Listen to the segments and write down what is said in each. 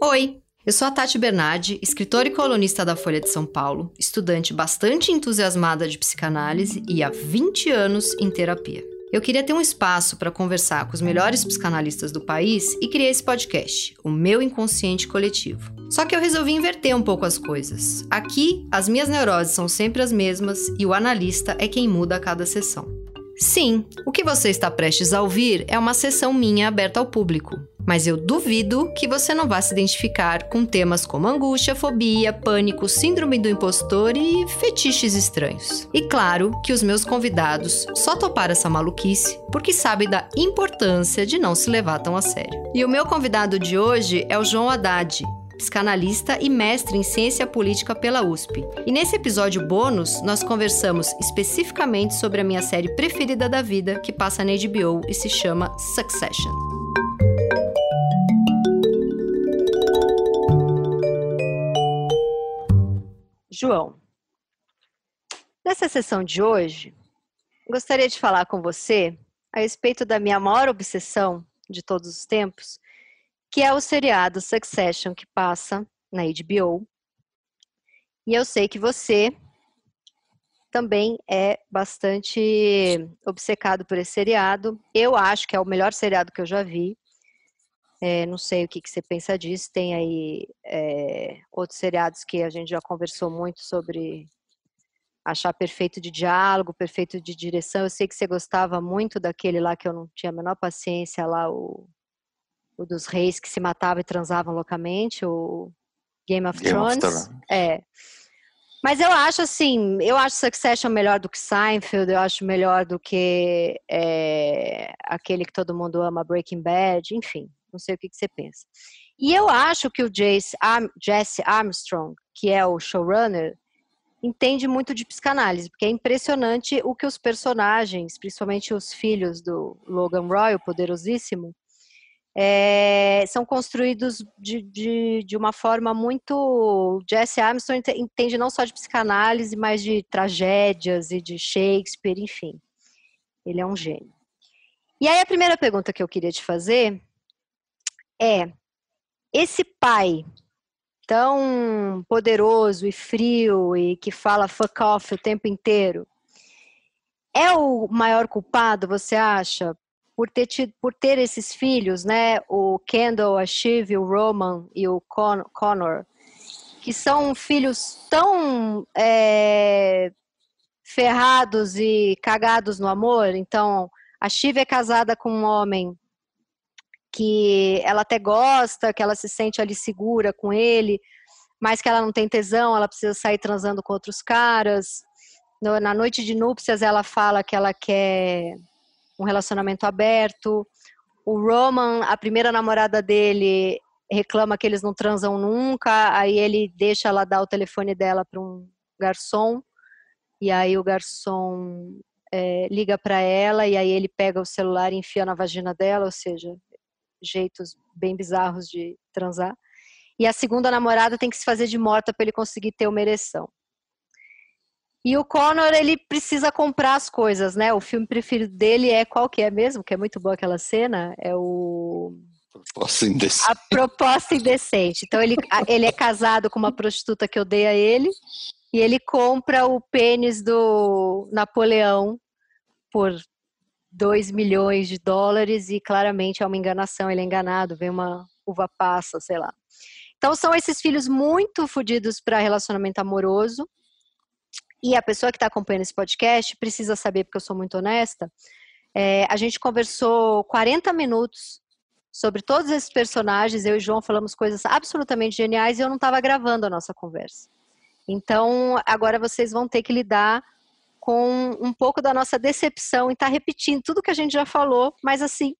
Oi, eu sou a Tati Bernardi, escritora e colunista da Folha de São Paulo, estudante bastante entusiasmada de psicanálise e há 20 anos em terapia. Eu queria ter um espaço para conversar com os melhores psicanalistas do país e criei esse podcast, o meu inconsciente coletivo. Só que eu resolvi inverter um pouco as coisas. Aqui, as minhas neuroses são sempre as mesmas e o analista é quem muda a cada sessão. Sim, o que você está prestes a ouvir é uma sessão minha aberta ao público mas eu duvido que você não vá se identificar com temas como angústia, fobia, pânico, síndrome do impostor e fetiches estranhos. E claro que os meus convidados só toparam essa maluquice porque sabem da importância de não se levar tão a sério. E o meu convidado de hoje é o João Haddad, psicanalista e mestre em ciência política pela USP. E nesse episódio bônus, nós conversamos especificamente sobre a minha série preferida da vida, que passa na HBO e se chama Succession. João, nessa sessão de hoje, gostaria de falar com você a respeito da minha maior obsessão de todos os tempos, que é o seriado Succession que passa na HBO. E eu sei que você também é bastante obcecado por esse seriado. Eu acho que é o melhor seriado que eu já vi. É, não sei o que, que, você pensa disso. Tem aí é, outros seriados que a gente já conversou muito sobre achar perfeito de diálogo, perfeito de direção. Eu sei que você gostava muito daquele lá que eu não tinha a menor paciência lá, o, o dos reis que se matavam e transavam loucamente, o Game of Game Thrones. Of é. Mas eu acho assim, eu acho Succession melhor do que Seinfeld, eu acho melhor do que é, aquele que todo mundo ama, Breaking Bad, enfim. Não sei o que, que você pensa. E eu acho que o Jace, Jesse Armstrong, que é o showrunner, entende muito de psicanálise, porque é impressionante o que os personagens, principalmente os filhos do Logan Roy, o poderosíssimo, é, são construídos de, de, de, uma forma muito. Jesse Armstrong entende não só de psicanálise, mas de tragédias e de Shakespeare, enfim. Ele é um gênio. E aí a primeira pergunta que eu queria te fazer é esse pai tão poderoso e frio e que fala fuck off o tempo inteiro é o maior culpado, você acha, por ter, tido, por ter esses filhos, né? O Kendall, a Shiv, o Roman e o Con Connor, que são filhos tão é, ferrados e cagados no amor. Então, a Shiv é casada com um homem que ela até gosta, que ela se sente ali segura com ele, mas que ela não tem tesão, ela precisa sair transando com outros caras. Na noite de núpcias, ela fala que ela quer um relacionamento aberto. O Roman, a primeira namorada dele, reclama que eles não transam nunca, aí ele deixa ela dar o telefone dela para um garçom, e aí o garçom é, liga para ela, e aí ele pega o celular e enfia na vagina dela, ou seja, jeitos bem bizarros de transar. E a segunda namorada tem que se fazer de morta para ele conseguir ter uma ereção. E o Connor, ele precisa comprar as coisas, né? O filme preferido dele é qual que é mesmo? Que é muito boa aquela cena. É o... Proposta indecente. A proposta indecente. Então, ele, ele é casado com uma prostituta que odeia ele. E ele compra o pênis do Napoleão por 2 milhões de dólares e claramente é uma enganação, ele é enganado, vem uma uva passa, sei lá. Então são esses filhos muito fodidos para relacionamento amoroso. E a pessoa que está acompanhando esse podcast precisa saber, porque eu sou muito honesta. É, a gente conversou 40 minutos sobre todos esses personagens. Eu e João falamos coisas absolutamente geniais e eu não estava gravando a nossa conversa. Então, agora vocês vão ter que lidar com um pouco da nossa decepção em estar tá repetindo tudo que a gente já falou, mas assim,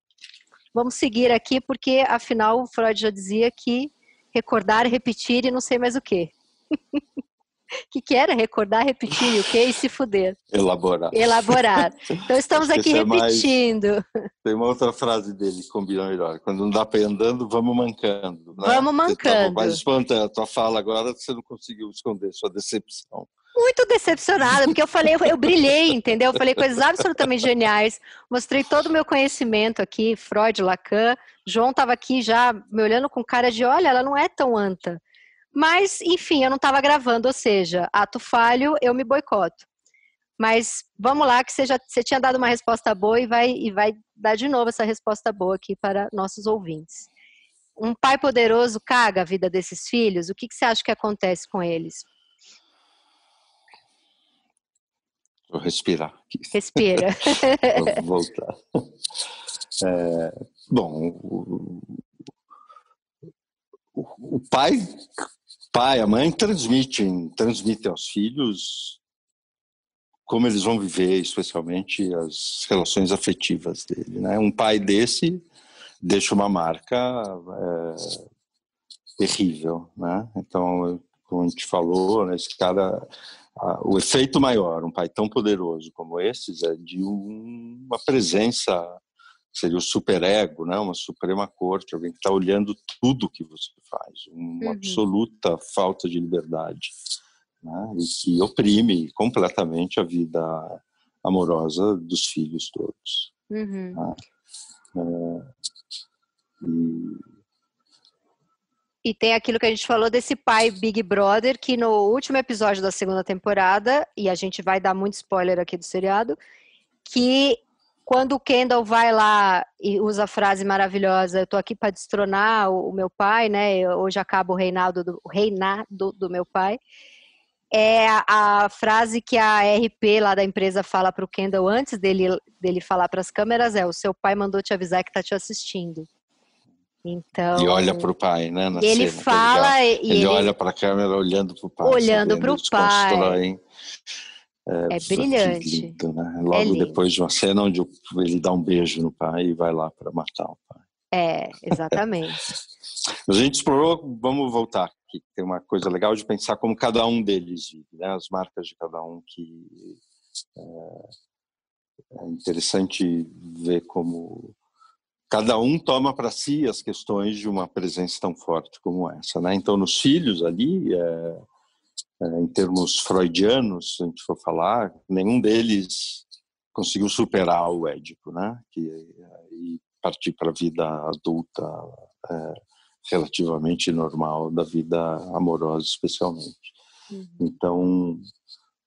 vamos seguir aqui, porque afinal o Freud já dizia que recordar, repetir e não sei mais o que. que que era recordar, repetir e o que e se fuder. Elaborar. Elaborar. Então estamos aqui é repetindo. Mais... Tem uma outra frase dele que combina melhor. Quando não dá para ir andando, vamos mancando. Né? Vamos mancando. Você mais espontâneo. A tua fala agora você não conseguiu esconder sua decepção. Muito decepcionada, porque eu falei, eu, brilhei, entendeu? Eu falei coisas absolutamente geniais, mostrei todo o meu conhecimento aqui, Freud, Lacan, João estava aqui já me olhando com cara de, olha, ela não é tão anta. Mas, enfim, eu não estava gravando, ou seja, ato falho, eu me boicoto. Mas vamos lá, que você já você tinha dado uma resposta boa e vai, e vai dar de novo essa resposta boa aqui para nossos ouvintes. Um pai poderoso caga a vida desses filhos? O que, que você acha que acontece com eles? Vou respirar. Aqui. Respira. Vou voltar. É, bom, o, o, o, pai, pai, a mãe transmitem, transmitem aos filhos como eles vão viver, especialmente as relações afetivas dele. Né? Um pai desse deixa uma marca é, terrível, né? Então, como a gente falou, né, esse cara o efeito maior, um pai tão poderoso como esses, é de uma presença, seria o superego, né? uma suprema corte, alguém que está olhando tudo que você faz, uma uhum. absoluta falta de liberdade, né? e que oprime completamente a vida amorosa dos filhos todos. Uhum. Né? É, e e tem aquilo que a gente falou desse pai Big Brother, que no último episódio da segunda temporada, e a gente vai dar muito spoiler aqui do seriado, que quando o Kendall vai lá e usa a frase maravilhosa, eu tô aqui para destronar o, meu pai, né? Hoje acaba o reinado do, o reinado do meu pai. É a, a, frase que a RP lá da empresa fala para o Kendall antes dele, dele falar para as câmeras é: o seu pai mandou te avisar que tá te assistindo. Então, e olha para o pai, né? ele cena, fala ele, ele, ele, olha para a câmera olhando para o pai. Olhando para o pai. É, é brilhante. Lindo, né? Logo é depois de uma cena onde ele dá um beijo no pai e vai lá para matar o pai. É, exatamente. a gente explorou, vamos voltar aqui. Tem uma coisa legal de pensar como cada um deles vive, né? As marcas de cada um que é, é interessante ver como cada um toma para si as questões de uma presença tão forte como essa, né? Então, nos filhos ali, é, é, em termos freudianos, se a gente for falar, nenhum deles conseguiu superar o Édipo, né? Que e partir para a vida adulta é, relativamente normal da vida amorosa, especialmente. Uhum. Então,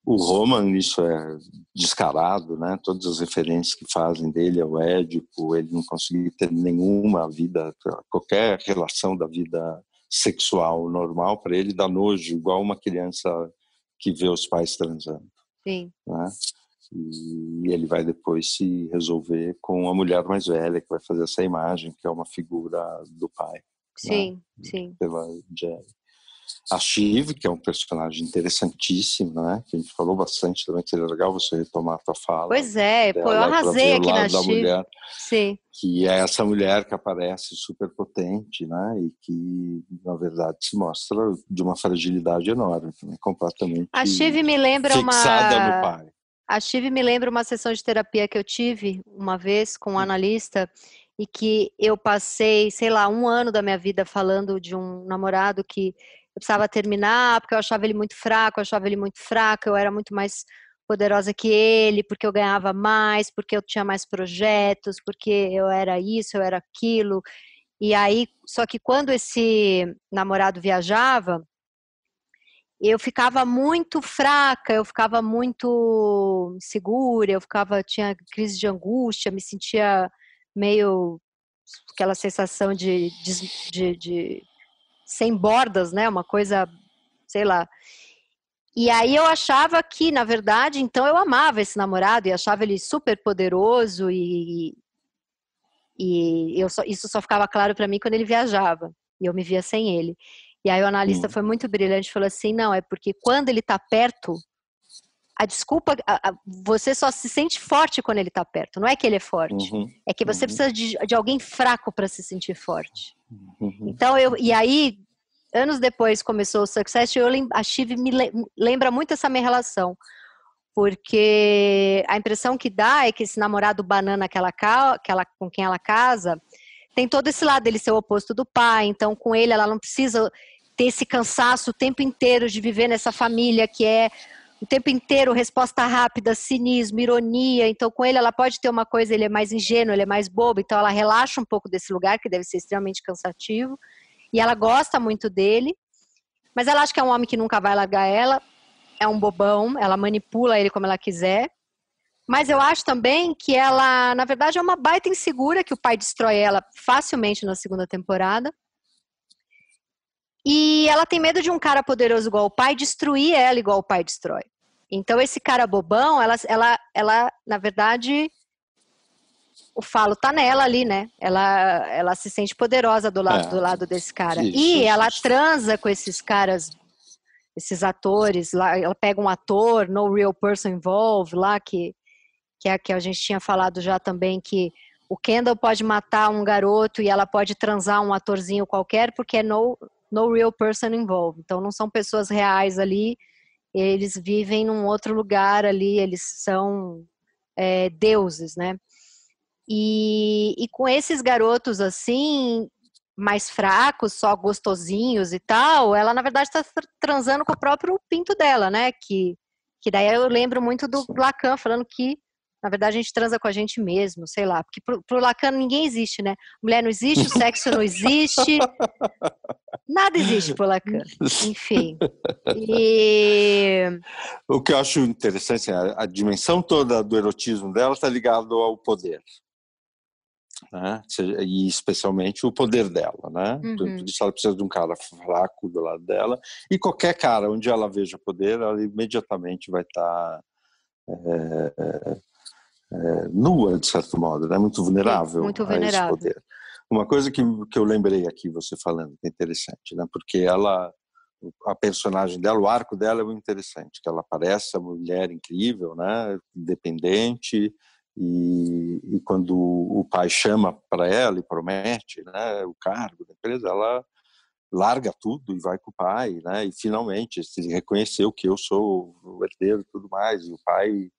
o Roman, isso é descarado, né? Todas as referências que fazem dele ao Édipo, ele não conseguiu ter nenhuma vida, qualquer relação da vida sexual normal para ele dá nojo, igual uma criança que vê os pais transando. Sim. Né? E ele vai depois se resolver com a mulher mais velha que vai fazer essa imagem, que é uma figura do pai. Sim, né? sim. Pela Jerry a Shiv, que é um personagem interessantíssimo, né? Que a gente falou bastante também, que seria legal você retomar a tua fala. Pois é, pô, eu arrasei aqui na Shiv. Mulher, Sim. Que é essa mulher que aparece super potente, né? E que, na verdade, se mostra de uma fragilidade enorme, né? completamente A Shiv me lembra fixada uma... no pai. A Shiv me lembra uma sessão de terapia que eu tive uma vez com um analista e que eu passei, sei lá, um ano da minha vida falando de um namorado que eu precisava terminar, porque eu achava ele muito fraco, eu achava ele muito fraco, eu era muito mais poderosa que ele, porque eu ganhava mais, porque eu tinha mais projetos, porque eu era isso, eu era aquilo. E aí, só que quando esse namorado viajava, eu ficava muito fraca, eu ficava muito segura, eu ficava tinha crise de angústia, me sentia meio aquela sensação de, de, de, de sem bordas, né? Uma coisa, sei lá. E aí eu achava que, na verdade, então eu amava esse namorado e achava ele super poderoso e e eu só, isso só ficava claro para mim quando ele viajava e eu me via sem ele. E aí o analista hum. foi muito brilhante, falou assim, não, é porque quando ele está perto, a desculpa, a, a, você só se sente forte quando ele está perto. Não é que ele é forte, uhum. é que você uhum. precisa de, de alguém fraco para se sentir forte. Uhum. Então eu e aí anos depois começou o Success, eu a Chive me lembra muito essa minha relação. Porque a impressão que dá é que esse namorado banana que ela, que ela, com quem ela casa tem todo esse lado dele ser o oposto do pai, então com ele ela não precisa ter esse cansaço o tempo inteiro de viver nessa família que é o tempo inteiro resposta rápida, cinismo, ironia. Então, com ele, ela pode ter uma coisa, ele é mais ingênuo, ele é mais bobo, então ela relaxa um pouco desse lugar, que deve ser extremamente cansativo. E ela gosta muito dele, mas ela acha que é um homem que nunca vai largar ela, é um bobão, ela manipula ele como ela quiser. Mas eu acho também que ela, na verdade, é uma baita insegura, que o pai destrói ela facilmente na segunda temporada. E ela tem medo de um cara poderoso igual o pai destruir ela igual o pai destrói. Então, esse cara bobão, ela, ela, ela na verdade, o falo tá nela ali, né? Ela, ela se sente poderosa do lado, é, do lado desse cara. Isso, e ela isso. transa com esses caras, esses atores. Lá, ela pega um ator, no real person involved, lá que, que é que a gente tinha falado já também que o Kendall pode matar um garoto e ela pode transar um atorzinho qualquer porque é no, no real person involved. Então não são pessoas reais ali eles vivem num outro lugar ali, eles são é, deuses, né? E, e com esses garotos assim, mais fracos, só gostosinhos e tal, ela na verdade está transando com o próprio pinto dela, né? Que, que daí eu lembro muito do Lacan falando que na verdade, a gente transa com a gente mesmo, sei lá. Porque pro, pro Lacan ninguém existe, né? Mulher não existe, o sexo não existe. Nada existe pro Lacan. Enfim. E... O que eu acho interessante, a, a dimensão toda do erotismo dela está ligado ao poder. Né? E especialmente o poder dela, né? Uhum. Por isso ela precisa de um cara fraco do lado dela. E qualquer cara onde ela veja poder, ela imediatamente vai estar... Tá, é, é, nua, de certo modo, né? muito vulnerável, muito vulnerável. a esse poder. Uma coisa que, que eu lembrei aqui, você falando, que é interessante, né? porque ela, a personagem dela, o arco dela é muito interessante, que ela parece a mulher incrível, né? independente, e, e quando o pai chama para ela e promete né, o cargo da empresa, ela larga tudo e vai com o pai, né? E finalmente ele reconheceu que eu sou o herdeiro e tudo mais. E o pai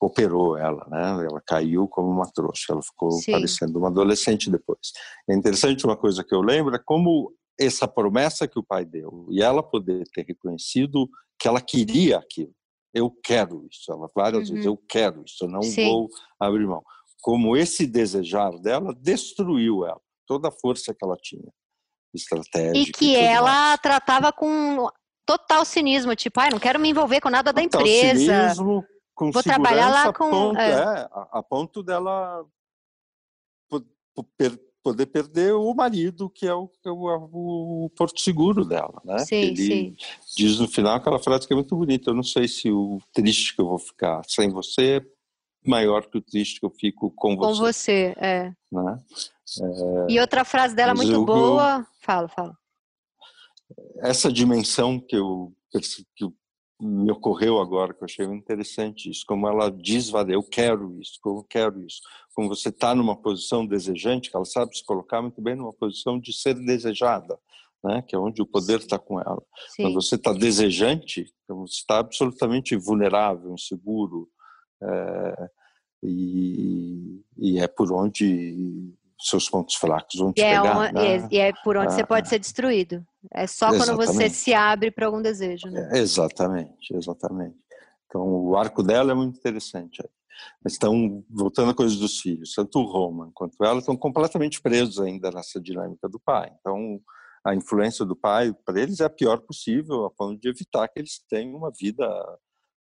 operou ela, né? Ela caiu como uma trouxa, ela ficou Sim. parecendo uma adolescente depois. É interessante uma coisa que eu lembro é como essa promessa que o pai deu e ela poder ter reconhecido que ela queria aquilo. Eu quero isso. Ela várias uhum. vezes eu quero isso. Eu não Sim. vou abrir mão. Como esse desejar dela destruiu ela, toda a força que ela tinha, estratégica. E que e ela mais. tratava com total cinismo, tipo, ah, não quero me envolver com nada da total empresa. Cinismo, com Vou trabalhar lá com. Ponto, é. É, a, a, ponto dela poder perder o marido, que é o, é o, o, porto seguro dela, né? Sim, Ele sim. diz no final aquela frase que é muito bonita. Eu não sei se o triste que eu vou ficar sem você é maior que o triste que eu fico com você. Com você, é. Né? é e outra frase dela muito eu, boa. Fala, fala. Essa dimensão que eu, que eu me ocorreu agora, que eu achei interessante isso, como ela diz, eu quero isso, como eu quero isso. Como você está numa posição desejante, que ela sabe se colocar muito bem numa posição de ser desejada, né? que é onde o poder está com ela. Sim. Quando você está desejante, então você está absolutamente vulnerável, inseguro, é, e, e é por onde seus pontos fracos vão te e é pegar. É né? E é por onde ah, você pode ser destruído. É só exatamente. quando você se abre para algum desejo. Né? É, exatamente, exatamente. Então o arco dela é muito interessante. Mas estão voltando a coisas dos filhos, tanto o Roman quanto ela estão completamente presos ainda nessa dinâmica do pai. Então a influência do pai para eles é a pior possível, a ponto de evitar que eles tenham uma vida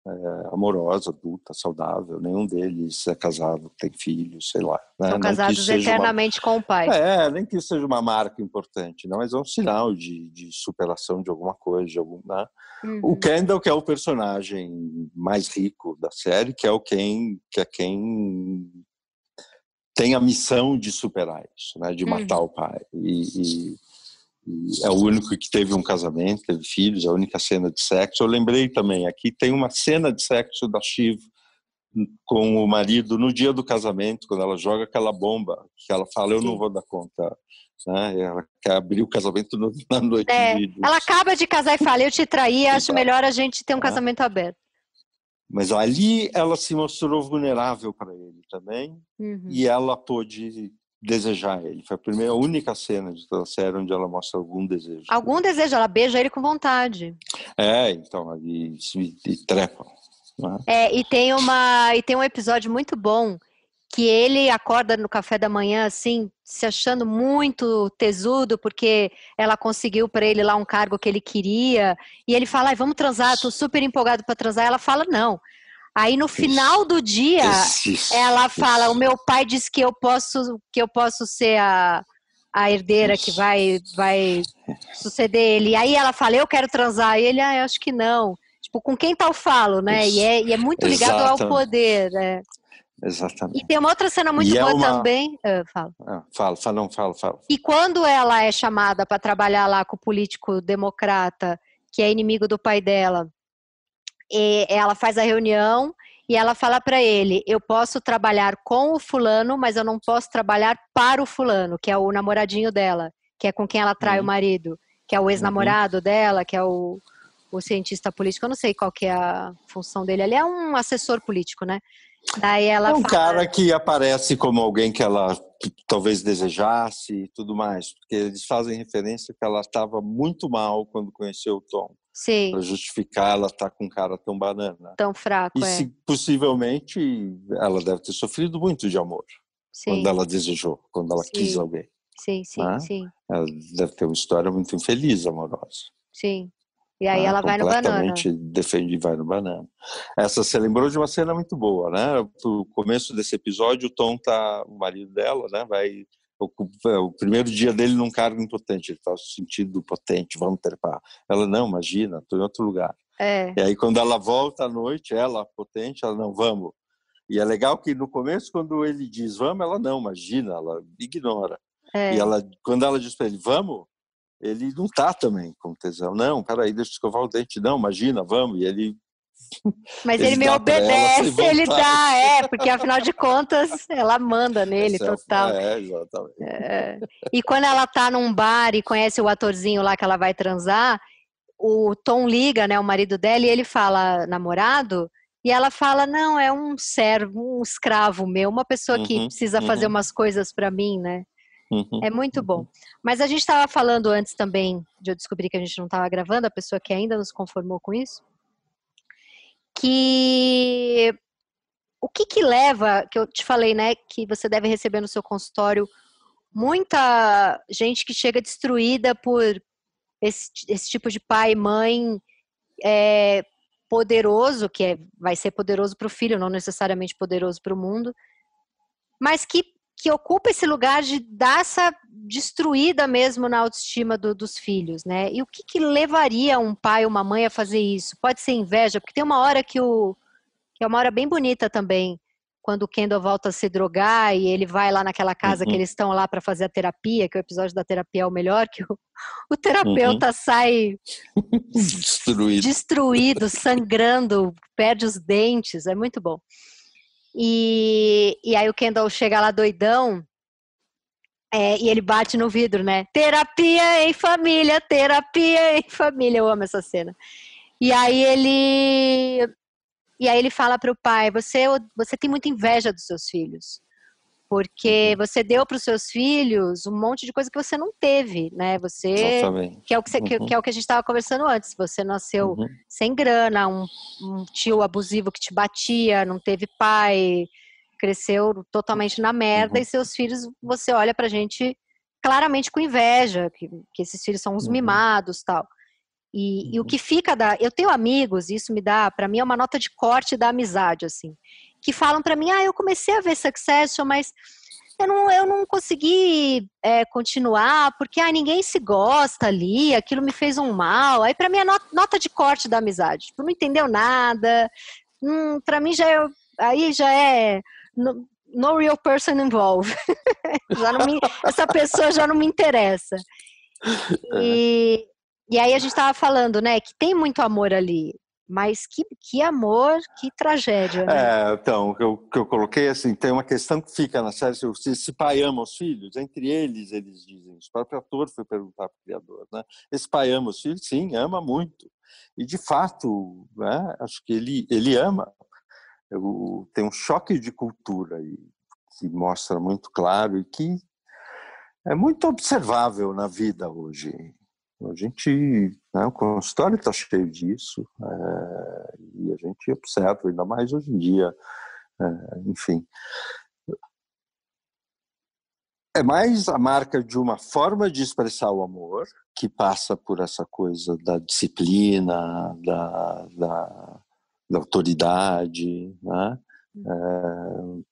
é, amorosa, adulta, saudável. Nenhum deles é casado, tem filhos, sei lá. Né? São casados eternamente uma... com o pai. É, nem que isso seja uma marca importante, não, mas é um sinal de, de superação de alguma coisa, de algum, né? uhum. O Kendall, que é o personagem mais rico da série, que é o quem, que é quem tem a missão de superar isso, né? De matar uhum. o pai. e, e é o único que teve um casamento, teve filhos, a única cena de sexo. Eu lembrei também, aqui tem uma cena de sexo da Shiv com o marido no dia do casamento, quando ela joga aquela bomba, que ela fala, eu não vou dar conta. Né? Ela quer abrir o casamento na noite é, Ela acaba de casar e fala, eu te traí, acho melhor a gente ter um é. casamento aberto. Mas ali ela se mostrou vulnerável para ele também, uhum. e ela pôde desejar ele. Foi a primeira, a única cena de toda a série onde ela mostra algum desejo. Algum desejo, ela beija ele com vontade. É, então, e, e, e trepam. Né? É, e tem uma e tem um episódio muito bom que ele acorda no café da manhã assim, se achando muito tesudo porque ela conseguiu para ele lá um cargo que ele queria, e ele fala: "Vamos transar, tô super empolgado para transar". Ela fala: "Não". Aí no final do dia, isso, ela isso. fala: "O meu pai disse que eu posso que eu posso ser a a herdeira que vai vai suceder ele". E aí ela fala: "Eu quero transar". E ele: "Ah, eu acho que não". Tipo, com quem tal falo, né? E é, e é muito ligado Exato. ao poder, né? Exatamente. E tem uma outra cena muito e é boa é uma... também. Uh, fala. Ah, fala, fala, não, fala, fala. E quando ela é chamada para trabalhar lá com o político democrata, que é inimigo do pai dela, ela faz a reunião e ela fala para ele: Eu posso trabalhar com o fulano, mas eu não posso trabalhar para o fulano, que é o namoradinho dela, que é com quem ela trai uhum. o marido, que é o ex-namorado uhum. dela, que é o, o cientista político. Eu não sei qual que é a função dele. Ele é um assessor político, né? Daí ela é um fala... cara que aparece como alguém que ela talvez desejasse e tudo mais, porque eles fazem referência que ela estava muito mal quando conheceu o Tom. Sim. Para justificar ela estar tá com um cara tão banana. Tão fraco, e é. se, possivelmente ela deve ter sofrido muito de amor. Sim. Quando ela desejou, quando ela sim. quis alguém. Sim, sim, ah? sim. Ela deve ter uma história muito infeliz, amorosa. Sim. E aí ah, ela vai no banana. Defende e vai no banana. Essa você lembrou de uma cena muito boa, né? No começo desse episódio, o Tom tá, o marido dela, né? Vai o, o primeiro dia dele num cargo importante, ele tá se sentindo potente, vamos trepar. Ela não, imagina, tô em outro lugar. É. E aí quando ela volta à noite, ela potente, ela não vamos. E é legal que no começo quando ele diz vamos, ela não, imagina, ela ignora. É. E ela quando ela diz para ele vamos, ele não tá também com tesão. Não, peraí, deixa eu escovar o dente. Não, imagina, vamos. E ele. Mas ele, ele me obedece, ele dá, é, porque afinal de contas ela manda nele Esse é total. É, exatamente. É. E quando ela tá num bar e conhece o atorzinho lá que ela vai transar, o Tom liga, né, o marido dela, e ele fala, namorado, e ela fala: Não, é um servo, um escravo meu, uma pessoa que uhum, precisa fazer uhum. umas coisas para mim, né? Uhum. É muito bom. Mas a gente estava falando antes também de eu descobrir que a gente não estava gravando, a pessoa que ainda nos conformou com isso, que o que que leva, que eu te falei, né, que você deve receber no seu consultório muita gente que chega destruída por esse, esse tipo de pai e mãe é, poderoso, que é, vai ser poderoso para o filho, não necessariamente poderoso para o mundo, mas que que ocupa esse lugar de dar essa destruída mesmo na autoestima do, dos filhos, né? E o que, que levaria um pai ou uma mãe a fazer isso? Pode ser inveja, porque tem uma hora que o que é uma hora bem bonita também, quando o Kendall volta a se drogar e ele vai lá naquela casa uhum. que eles estão lá para fazer a terapia, que o episódio da terapia é o melhor, que o, o terapeuta uhum. sai destruído. destruído, sangrando, perde os dentes, é muito bom. E, e aí o Kendall chega lá doidão é, e ele bate no vidro, né? Terapia em família, terapia em família. Eu amo essa cena. E aí ele e aí ele fala para o pai: você você tem muita inveja dos seus filhos porque uhum. você deu para os seus filhos um monte de coisa que você não teve, né? Você Exatamente. que é o que, você, uhum. que, é o que a gente estava conversando antes. Você nasceu uhum. sem grana, um, um, tio abusivo que te batia, não teve pai, cresceu totalmente na merda uhum. e seus filhos você olha para gente claramente com inveja, que, que esses filhos são uns uhum. mimados, tal. E, e o uhum. que fica da, eu tenho amigos, isso me dá, para mim é uma nota de corte da amizade, assim que falam para mim, ah, eu comecei a ver Succession, mas eu não, eu não consegui é, continuar, porque ah, ninguém se gosta ali, aquilo me fez um mal. Aí para mim é not, nota de corte da amizade. Tipo, não entendeu nada. Hum, para mim já é, aí já é no, no real person involved. me, essa pessoa já não me interessa. E, e aí a gente estava falando, né, que tem muito amor ali. Mas que, que amor, que tragédia. Né? É, então, eu, que eu coloquei assim, tem uma questão que fica na série, se esse pai ama os filhos, entre eles eles dizem, o próprio ator foi perguntar para o criador, né? Esse pai ama os filhos? Sim, ama muito. E de fato, né, acho que ele, ele ama. Eu, tem um choque de cultura aí, que mostra muito claro e que é muito observável na vida hoje. A gente, né, o consultório está cheio disso é, e a gente observa, ainda mais hoje em dia, é, enfim. É mais a marca de uma forma de expressar o amor, que passa por essa coisa da disciplina, da, da, da autoridade, né? É,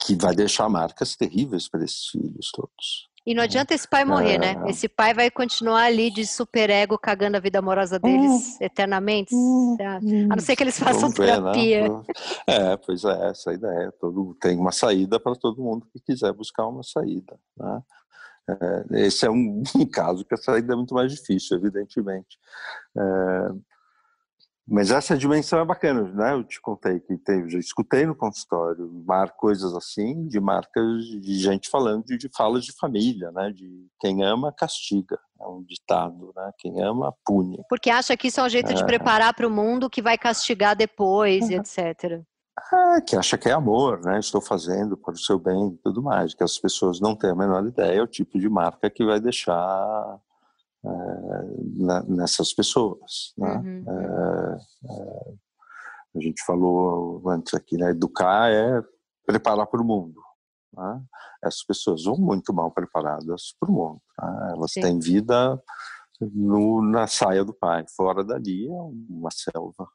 que vai deixar marcas terríveis para esses filhos todos. E não adianta esse pai morrer, né? é... né? Esse pai vai continuar ali de superego cagando a vida amorosa deles uh, eternamente. Uh, a não ser que eles façam ver, né? terapia. Né? É, pois é, essa ideia. Todo, tem uma saída para todo mundo que quiser buscar uma saída. Né? É, esse é um, um, caso que a saída é muito mais difícil, evidentemente. Mas essa dimensão é bacana, né? Eu te contei que teve, já escutei no consultório mar, coisas assim, de marcas de gente falando de, de falas de família, né? De quem ama castiga, é um ditado, né? Quem ama pune. Porque acha que isso é um jeito é. de preparar para o mundo que vai castigar depois, uhum. etc. É, que acha que é amor, né? Estou fazendo para o seu bem e tudo mais. Que as pessoas não têm a menor ideia, é o tipo de marca que vai deixar é, nessas pessoas. Né? Uhum. É, é, a gente falou antes aqui, né? educar é preparar para o mundo. Né? Essas pessoas vão muito mal preparadas para o mundo. Né? Elas Sim. têm vida no, na saia do pai. Fora dali é uma selva.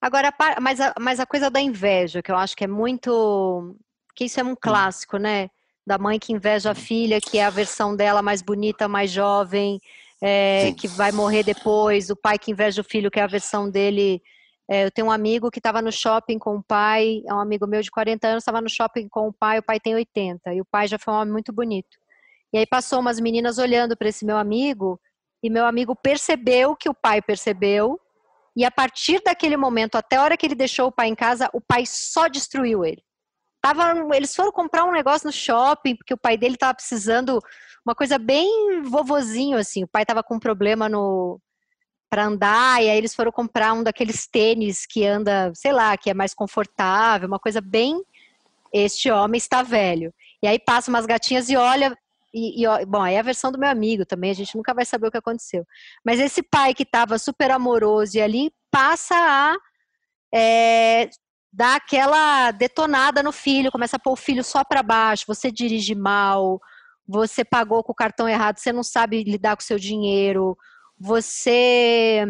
Agora, mas a, mas a coisa da inveja, que eu acho que é muito. que isso é um hum. clássico, né? Da mãe que inveja a filha, que é a versão dela mais bonita, mais jovem, é, que vai morrer depois, o pai que inveja o filho, que é a versão dele. É, eu tenho um amigo que estava no shopping com o pai, é um amigo meu de 40 anos, estava no shopping com o pai, o pai tem 80, e o pai já foi um homem muito bonito. E aí passou umas meninas olhando para esse meu amigo, e meu amigo percebeu que o pai percebeu, e a partir daquele momento, até a hora que ele deixou o pai em casa, o pai só destruiu ele. Tava, eles foram comprar um negócio no shopping, porque o pai dele tava precisando uma coisa bem vovozinho, assim. O pai tava com um problema no para andar, e aí eles foram comprar um daqueles tênis que anda, sei lá, que é mais confortável, uma coisa bem. Este homem está velho. E aí passa umas gatinhas e olha. E, e, bom, aí é a versão do meu amigo também, a gente nunca vai saber o que aconteceu. Mas esse pai que estava super amoroso e ali passa a é, dá aquela detonada no filho, começa a pôr o filho só para baixo, você dirige mal, você pagou com o cartão errado, você não sabe lidar com o seu dinheiro, você,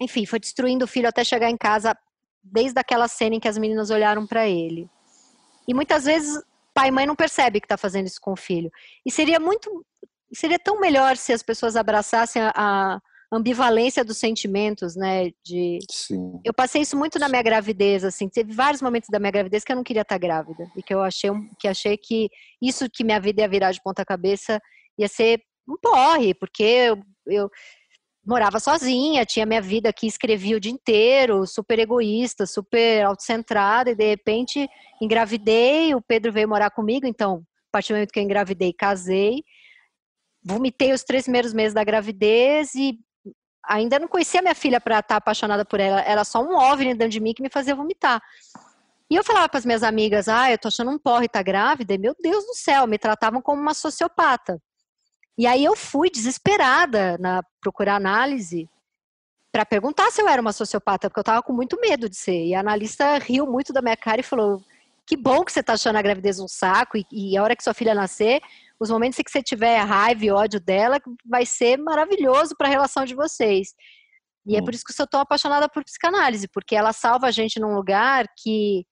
enfim, foi destruindo o filho até chegar em casa, desde aquela cena em que as meninas olharam para ele. E muitas vezes pai e mãe não percebe que está fazendo isso com o filho. E seria muito, seria tão melhor se as pessoas abraçassem a, a ambivalência dos sentimentos, né? De Sim. eu passei isso muito na minha gravidez, assim, teve vários momentos da minha gravidez que eu não queria estar grávida e que eu achei que achei que isso que minha vida ia virar de ponta cabeça ia ser um porre, porque eu, eu morava sozinha, tinha minha vida aqui, escrevia o dia inteiro, super egoísta, super autocentrada, e de repente engravidei, o Pedro veio morar comigo, então, a partir do momento que eu engravidei, casei, vomitei os três primeiros meses da gravidez e ainda não conhecia minha filha para estar tá apaixonada por ela. Era só um OVNI dentro de mim que me fazia vomitar. E eu falava para as minhas amigas, ah, eu tô achando um porre, tá grávida. E, meu Deus do céu, me tratavam como uma sociopata. E aí eu fui desesperada na procurar análise para perguntar se eu era uma sociopata, porque eu tava com muito medo de ser. E a analista riu muito da minha cara e falou: "Que bom que você tá achando a gravidez um saco e, e a hora que sua filha nascer, os momentos em que você tiver raiva e ódio dela, vai ser maravilhoso para a relação de vocês. E hum. é por isso que eu sou tão apaixonada por psicanálise, porque ela salva a gente num lugar que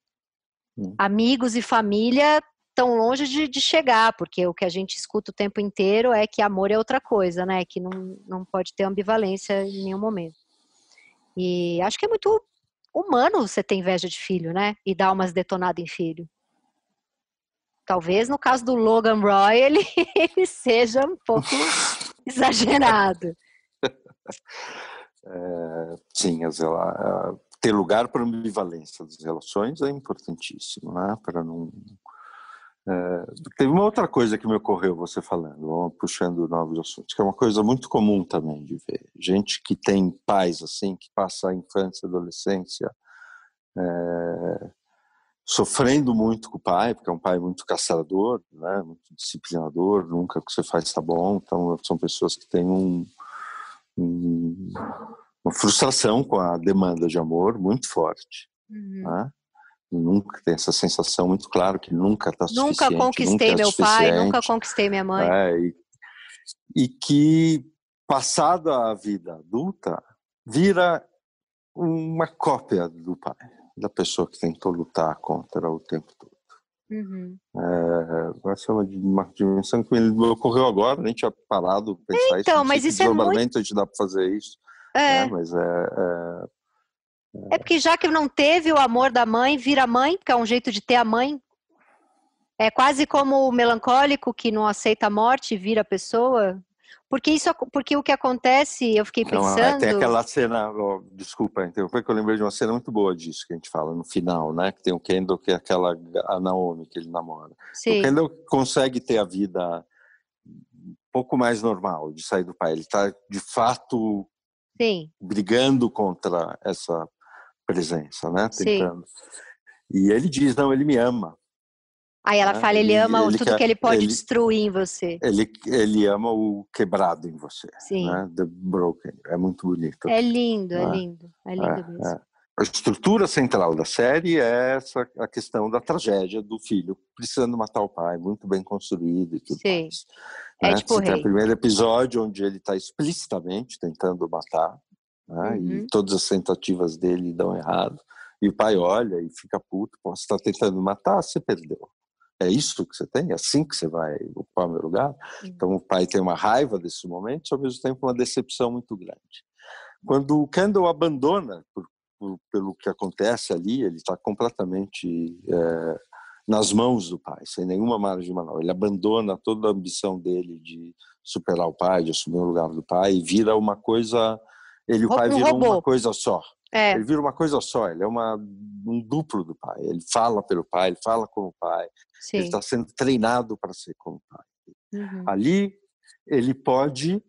hum. amigos e família estão longe de, de, chegar, porque o que a gente escuta o tempo inteiro é que amor é outra coisa, né? Que não, não pode ter ambivalência em nenhum momento. E acho que é muito humano você ter inveja de filho, né? E dar umas detonadas em filho. Talvez no caso do Logan Roy ele, ele seja um pouco exagerado. É, sim, ter lugar para a ambivalência das relações é importantíssimo, né? Para não é, teve uma outra coisa que me ocorreu você falando, puxando novos assuntos, que é uma coisa muito comum também de ver. Gente que tem pais assim, que passa a infância e adolescência é, sofrendo muito com o pai, porque é um pai muito castrador, né, muito disciplinador, nunca o que você faz está bom. Então, são pessoas que têm um, um, uma frustração com a demanda de amor muito forte. Uhum. Né? Nunca tem essa sensação muito clara que nunca está suficiente. Nunca conquistei nunca é meu pai, nunca conquistei minha mãe. É, e, e que, passada a vida adulta, vira uma cópia do pai, da pessoa que tentou lutar contra o tempo todo. Uhum. É, essa é uma, uma dimensão que me ocorreu agora, nem tinha parado pensar então, isso. Mas isso é muito... a gente dá para fazer isso. É. Né? Mas é, é, é, porque já que não teve o amor da mãe, vira mãe, que é um jeito de ter a mãe. É quase como o melancólico que não aceita a morte, vira pessoa. Porque isso, porque o que acontece, eu fiquei pensando. Não, tem aquela cena, oh, desculpa, interromper, que eu lembrei de uma cena muito boa disso que a gente fala no final, né? Que tem o Kendall, que é aquela a Naomi que ele namora. Sim. O Kendall consegue ter a vida um pouco mais normal de sair do pai. Ele está de fato Sim. brigando contra essa presença, né? Tentando. Sim. E ele diz, não, ele me ama. Aí ela né? fala, ele, ele ama ele tudo quer, que ele pode ele, destruir em você. Ele, ele ama o quebrado em você. Sim. Né? The broken. É muito bonito. É lindo, é né? é lindo. É lindo é, mesmo. É. A estrutura central da série é essa a questão da tragédia do filho precisando matar o pai, muito bem construído e tudo Sim. mais. É né? tipo Você tem o primeiro episódio onde ele está explicitamente tentando matar, né? uhum. e todas as tentativas dele dão errado. E o pai olha e fica puto, você está tentando matar, você perdeu é isso que você tem? É assim que você vai ocupar o meu lugar? Então o pai tem uma raiva desse momento, ao mesmo tempo uma decepção muito grande. Quando o Kendall abandona, por, por, pelo que acontece ali, ele está completamente é, nas mãos do pai, sem nenhuma margem de manobra. Ele abandona toda a ambição dele de superar o pai, de assumir o lugar do pai, e vira uma coisa. Ele o pai viram uma coisa só. É. Ele vira uma coisa só, ele é uma, um duplo do pai. Ele fala pelo pai, ele fala como pai, Sim. ele está sendo treinado para ser como pai. Uhum. Ali, ele pode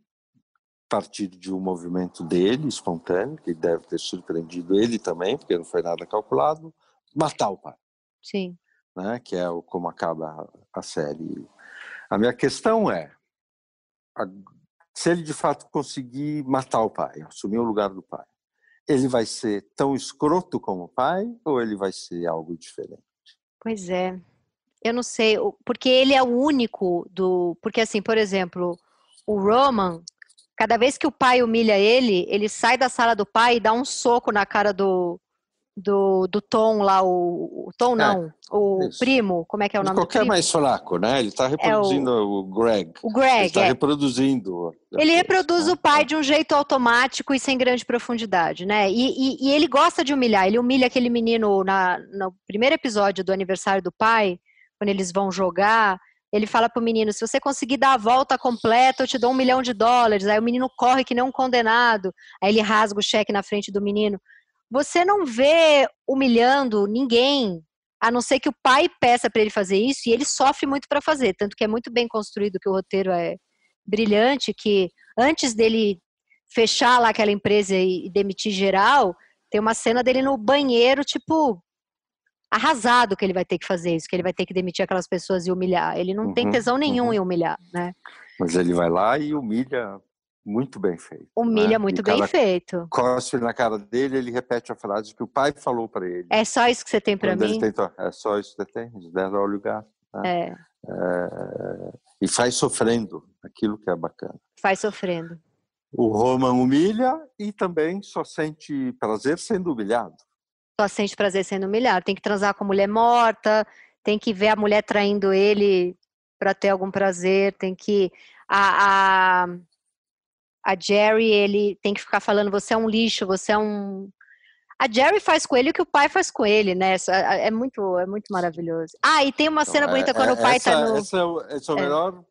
partir de um movimento dele, espontâneo, que deve ter surpreendido ele também, porque não foi nada calculado, matar o pai. Sim. Né? Que é como acaba a série. A minha questão é, se ele de fato conseguir matar o pai, assumir o lugar do pai, ele vai ser tão escroto como o pai ou ele vai ser algo diferente? Pois é. Eu não sei, porque ele é o único do. Porque, assim, por exemplo, o Roman, cada vez que o pai humilha ele, ele sai da sala do pai e dá um soco na cara do, do, do Tom lá, o, o Tom é, não, é, o isso. primo, como é que é o nome Qualquer mais fraco, né? Ele está reproduzindo é o, o, Greg. O Greg. Ele está é. reproduzindo. Ele reproduz né? o pai de um jeito automático e sem grande profundidade, né? E, e, e, ele gosta de humilhar. Ele humilha aquele menino na, no primeiro episódio do aniversário do pai, quando eles vão jogar. Ele fala pro menino: se você conseguir dar a volta completa, eu te dou um milhão de dólares. Aí o menino corre que nem um condenado. Aí ele rasga o cheque na frente do menino você não vê humilhando ninguém, a não ser que o pai peça para ele fazer isso e ele sofre muito para fazer, tanto que é muito bem construído que o roteiro é brilhante, que antes dele fechar lá aquela empresa e demitir geral, tem uma cena dele no banheiro, tipo, arrasado que ele vai ter que fazer isso, que ele vai ter que demitir aquelas pessoas e humilhar. Ele não uhum, tem tesão nenhum uhum. em humilhar, né? Mas ele vai lá e humilha muito bem feito. Humilha né? muito bem feito. Cospe na cara dele, ele repete a frase que o pai falou para ele. É só isso que você tem para mim? Tentou, é só isso que você tem, der olho gato. Né? É. é. E faz sofrendo, aquilo que é bacana. Faz sofrendo. O Roman humilha e também só sente prazer sendo humilhado. Só sente prazer sendo humilhado. Tem que transar com a mulher morta, tem que ver a mulher traindo ele para ter algum prazer, tem que. A, a, a Jerry, ele tem que ficar falando, você é um lixo, você é um... A Jerry faz com ele o que o pai faz com ele, né? É muito, é muito maravilhoso. Ah, e tem uma então, cena então, bonita é, quando é, o pai essa, tá no... Essa é, essa é a é. melhor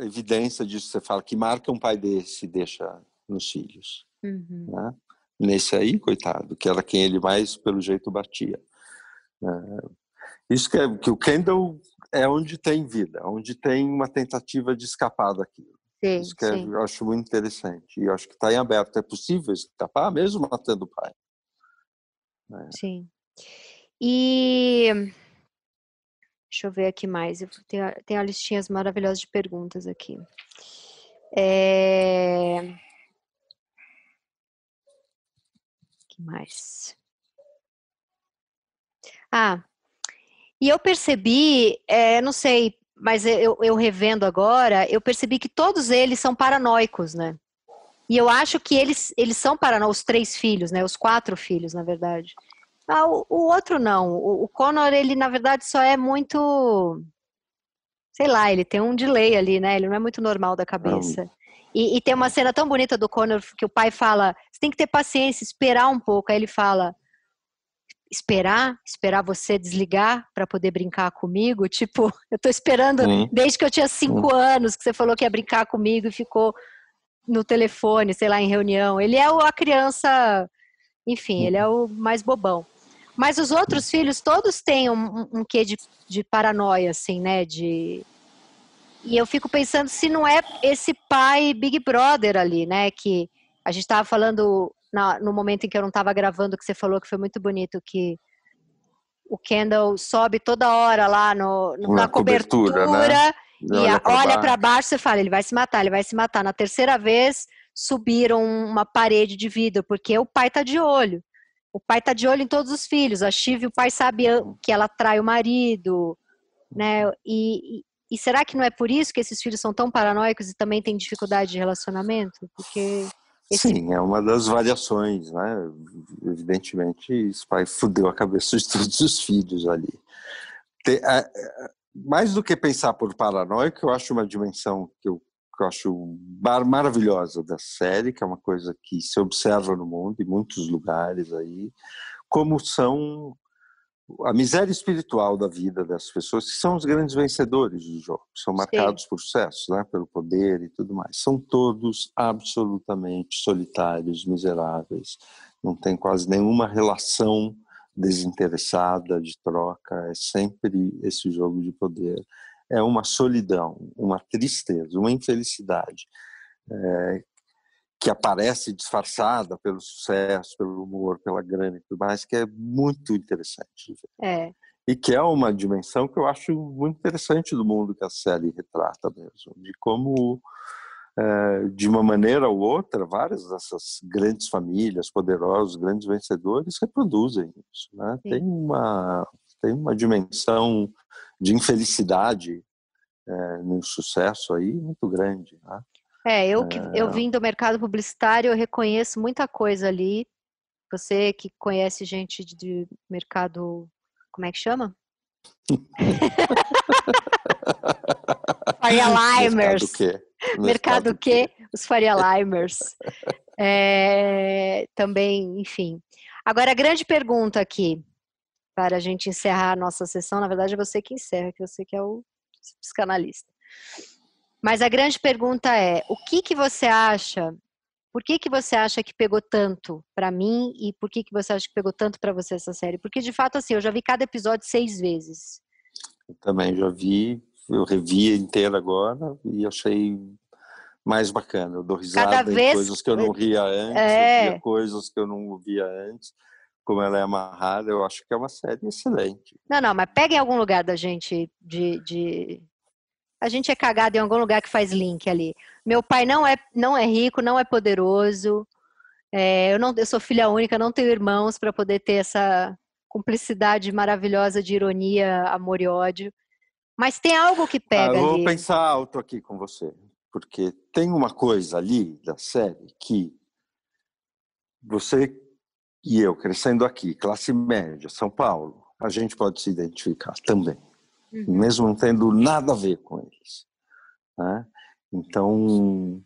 evidência disso que você fala, que marca um pai desse deixa nos filhos. Uhum. Né? Nesse aí, coitado, que era quem ele mais, pelo jeito, batia. É, isso que, é, que o Kendall é onde tem vida, onde tem uma tentativa de escapar daquilo. Sim, Isso que é, eu acho muito interessante. E acho que está em aberto. É possível escapar mesmo matando o pai. É. Sim. E deixa eu ver aqui mais. Eu tenho, tenho listinhas maravilhosas de perguntas aqui. É... que mais? Ah, e eu percebi, é, não sei, mas eu, eu revendo agora, eu percebi que todos eles são paranoicos, né? E eu acho que eles, eles são paranoicos, os três filhos, né? Os quatro filhos, na verdade. Ah, o, o outro não. O, o Connor, ele, na verdade, só é muito. Sei lá, ele tem um delay ali, né? Ele não é muito normal da cabeça. E, e, tem uma cena tão bonita do Connor que o pai fala: você tem que ter paciência, esperar um pouco. Aí ele fala: esperar, esperar você desligar para poder brincar comigo. Tipo, eu tô esperando desde que eu tinha cinco anos que você falou que ia brincar comigo e ficou no telefone, sei lá, em reunião. Ele é a criança, enfim, ele é o mais bobão. Mas os outros filhos todos têm um, um quê de, de paranoia, assim, né? De e eu fico pensando se não é esse pai Big Brother ali, né? Que a gente estava falando na, no momento em que eu não estava gravando, que você falou que foi muito bonito, que o Kendall sobe toda hora lá no, no na, na, cobertura, cobertura né? e olha para baixo. Baixo e fala, ele vai se matar, ele vai se matar. Na terceira vez, subiram uma parede de vidro, porque o pai tá de olho. O pai tá de olho em todos os filhos. A Chive, o pai sabe que ela trai o marido, né? E, e será que não é por isso que esses filhos são tão paranoicos e também têm dificuldade de relacionamento? Porque esse... Sim, é uma das variações, né? Evidentemente, isso vai foder a cabeça de todos os filhos ali. mais do que pensar por paranoico, eu acho uma dimensão que eu, que eu acho maravilhosa da série, que é uma coisa que se observa no mundo, em muitos lugares aí, como são a miséria espiritual da vida dessas pessoas, que são os grandes vencedores do jogo, são marcados Sim. por sucesso, né, pelo poder e tudo mais. São todos absolutamente solitários, miseráveis, não tem quase nenhuma relação desinteressada de troca, é sempre esse jogo de poder. É uma solidão, uma tristeza, uma infelicidade é, que aparece disfarçada pelo sucesso, pelo humor, pela grana e tudo mais, que é muito interessante. É. E que é uma dimensão que eu acho muito interessante do mundo que a série retrata mesmo, de como, é, de uma maneira ou outra, várias dessas grandes famílias, poderosos, grandes vencedores, reproduzem isso. Né? Tem, uma, tem uma dimensão de infelicidade é, no sucesso aí muito grande. Né? É, eu que eu é. vim do mercado publicitário, eu reconheço muita coisa ali. Você que conhece gente de mercado, como é que chama? Faria Limers. Mercado o quê? Mercado o quê? Os Faria Limers. É, também, enfim. Agora, a grande pergunta aqui, para a gente encerrar a nossa sessão, na verdade é você que encerra, que você que é o psicanalista. Mas a grande pergunta é: o que que você acha? Por que que você acha que pegou tanto para mim e por que que você acha que pegou tanto para você essa série? Porque de fato assim, eu já vi cada episódio seis vezes. Eu também já vi, eu revi inteira agora e achei mais bacana. Eu dou risada cada em vez... coisas que eu não ria antes, é... eu via coisas que eu não via antes como ela é amarrada, eu acho que é uma série excelente. Não, não, mas pega em algum lugar da gente de, de a gente é cagado em algum lugar que faz link ali. Meu pai não é, não é rico, não é poderoso. É, eu, não, eu sou filha única, não tenho irmãos para poder ter essa cumplicidade maravilhosa de ironia, amor e ódio. Mas tem algo que pega ah, eu vou ali. pensar alto aqui com você, porque tem uma coisa ali da série que você e eu, crescendo aqui, classe média, São Paulo, a gente pode se identificar também uhum. mesmo não tendo nada a ver com eles. Né? Então,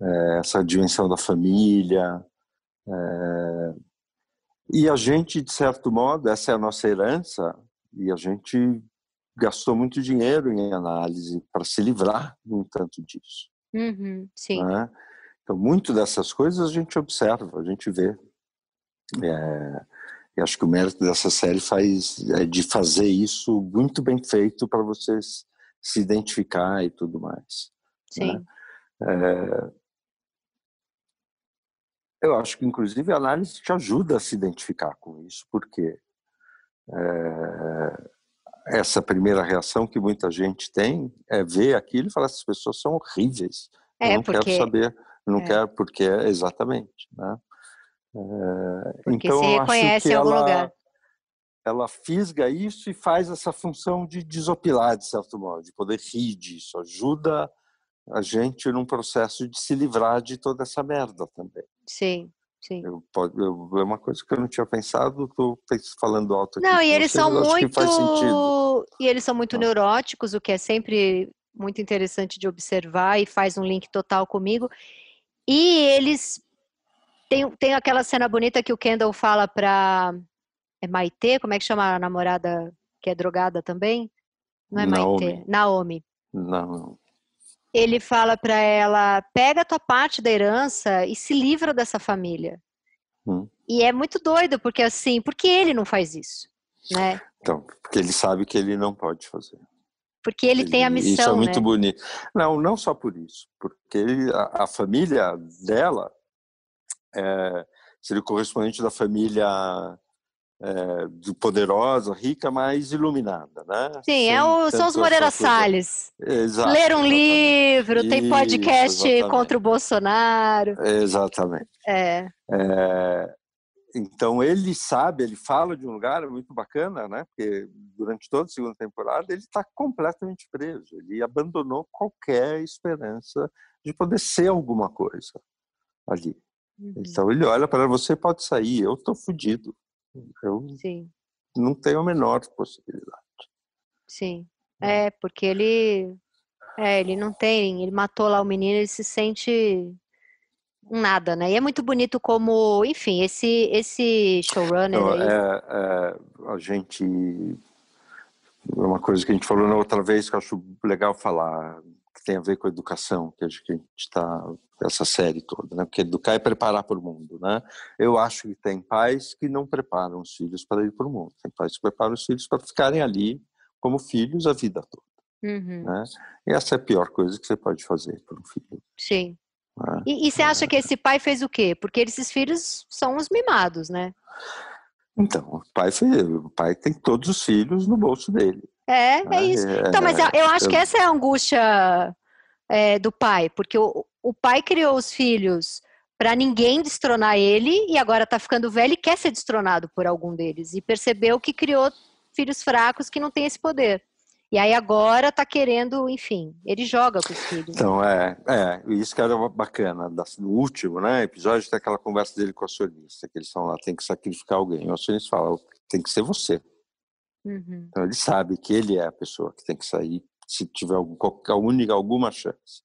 é, essa dimensão da família. É, e a gente, de certo modo, essa é a nossa herança, e a gente gastou muito dinheiro em análise para se livrar, no tanto, disso. Uhum, sim. Né? Então, muito dessas coisas a gente observa, a gente vê. É, eu acho que o mérito dessa série faz é de fazer isso muito bem feito para vocês se identificar e tudo mais. Né? Sim. Né? É, eu acho que, inclusive, a análise te ajuda a se identificar com isso, porque é, essa primeira reação que muita gente tem é ver aquilo e falar essas pessoas são horríveis. É, eu não porque... quero saber, não é. quero porque é exatamente, né? É, porque então, se reconhece em algum ela, lugar. Ela fisga isso e faz essa função de desopilar, de certo modo, de poder rir disso. Ajuda a gente num processo de se livrar de toda essa merda também. Sim. Sim. Eu, eu, é uma coisa que eu não tinha pensado, estou falando alto aqui. Não, e eles são muito. E eles são muito neuróticos, o que é sempre muito interessante de observar e faz um link total comigo. E eles. Tem, tem aquela cena bonita que o Kendall fala para. É Maite? Como é que chama a namorada que é drogada também? Não é Naomi. Maite? Naomi. Não ele fala para ela: pega a tua parte da herança e se livra dessa família. Hum. E é muito doido, porque assim, por que ele não faz isso? Né? Então, porque ele sabe que ele não pode fazer. Porque ele, ele tem a missão. Isso é muito né? bonito. Não, não só por isso. Porque ele, a, a, família dela é, seria o correspondente da família é, poderosa, rica, mas iluminada, né? Sim, é o, são os Moreira Salles. Exato, Ler um exatamente. livro, Isso, tem podcast exatamente. contra o Bolsonaro. Exatamente. É. é. Então ele sabe, ele fala de um lugar muito bacana, né? Porque durante toda a segunda temporada ele está completamente preso. Ele abandonou qualquer esperança de poder ser alguma coisa ali. Uhum. Então ele olha para você, pode sair, eu estou fudido. Eu Sim. não tenho a menor possibilidade. Sim. É, porque ele. É, ele não tem. Ele matou lá o menino, ele se sente nada, né? E é muito bonito como, enfim, esse esse showrunner aí... é, é, a gente uma coisa que a gente falou na outra vez que eu acho legal falar que tem a ver com a educação que a gente está essa série toda, né? Porque educar é preparar para o mundo, né? Eu acho que tem pais que não preparam os filhos para ir para o mundo, tem pais que preparam os filhos para ficarem ali como filhos a vida toda, uhum. né? E essa é a pior coisa que você pode fazer para um filho. Sim. Né? E, e, você acha que esse pai fez o quê? Porque esses filhos são os mimados, né? Então, o pai, fez, o pai tem todos os filhos no bolso dele. É, é né? isso. Então, mas eu, acho que essa é a angústia é, do pai, porque o, o pai criou os filhos para ninguém destronar ele e agora está ficando velho e quer ser destronado por algum deles e percebeu que criou filhos fracos que não têm esse poder. E aí agora está querendo, enfim, ele joga com os filhos. Então, é, é isso que era bacana. No último né, episódio tem aquela conversa dele com a acionista, que eles estão lá, tem que sacrificar alguém. O acionista fala, tem que ser você. Uhum. Então ele sabe que ele é a pessoa que tem que sair se tiver algum, única, alguma chance.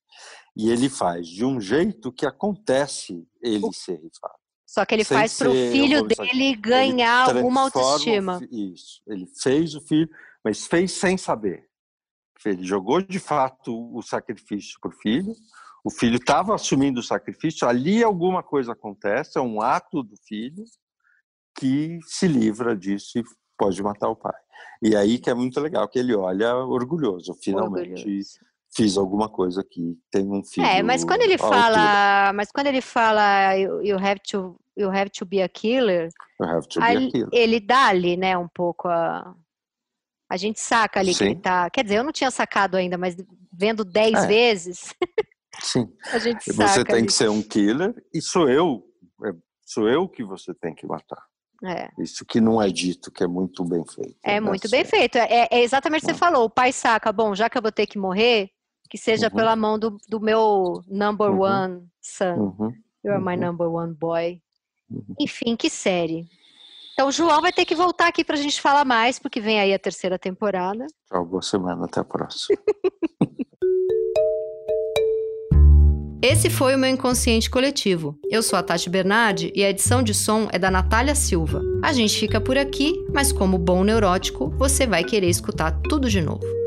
E ele faz de um jeito que acontece ele ser rifado. Só que ele Sem faz para o filho dele ganhar alguma autoestima. Isso. Ele fez o filho, mas fez sem saber. Ele jogou de fato o sacrifício para o filho. O filho estava assumindo o sacrifício. Ali alguma coisa acontece, é um ato do filho que se livra disso e pode matar o pai. E aí que é muito legal, que ele olha orgulhoso, finalmente orgulhoso. fiz alguma coisa aqui, tem um filho. É, mas quando ele fala, mas quando ele fala you have to you have to be a killer, aí, a killer. ele dá ali, né, um pouco a a gente saca ali Sim. que ele tá, quer dizer, eu não tinha sacado ainda, mas vendo dez é. vezes, Sim. a gente saca. Você tem ali. que ser um killer e sou eu, é, sou eu que você tem que matar. É. Isso que não é dito, que é muito bem feito. É né? muito bem feito. É, é exatamente o que você falou. O pai saca, bom, já que eu vou ter que morrer, que seja uhum. pela mão do, do meu number uhum. one son. Uhum. You're my uhum. number one boy. Uhum. Enfim, que série. Então o João vai ter que voltar aqui pra gente falar mais, porque vem aí a terceira temporada. Tchau, boa semana, até a próxima. Esse foi o meu inconsciente coletivo. Eu sou a Tati Bernardi e a edição de som é da Natália Silva. A gente fica por aqui, mas como bom neurótico, você vai querer escutar tudo de novo.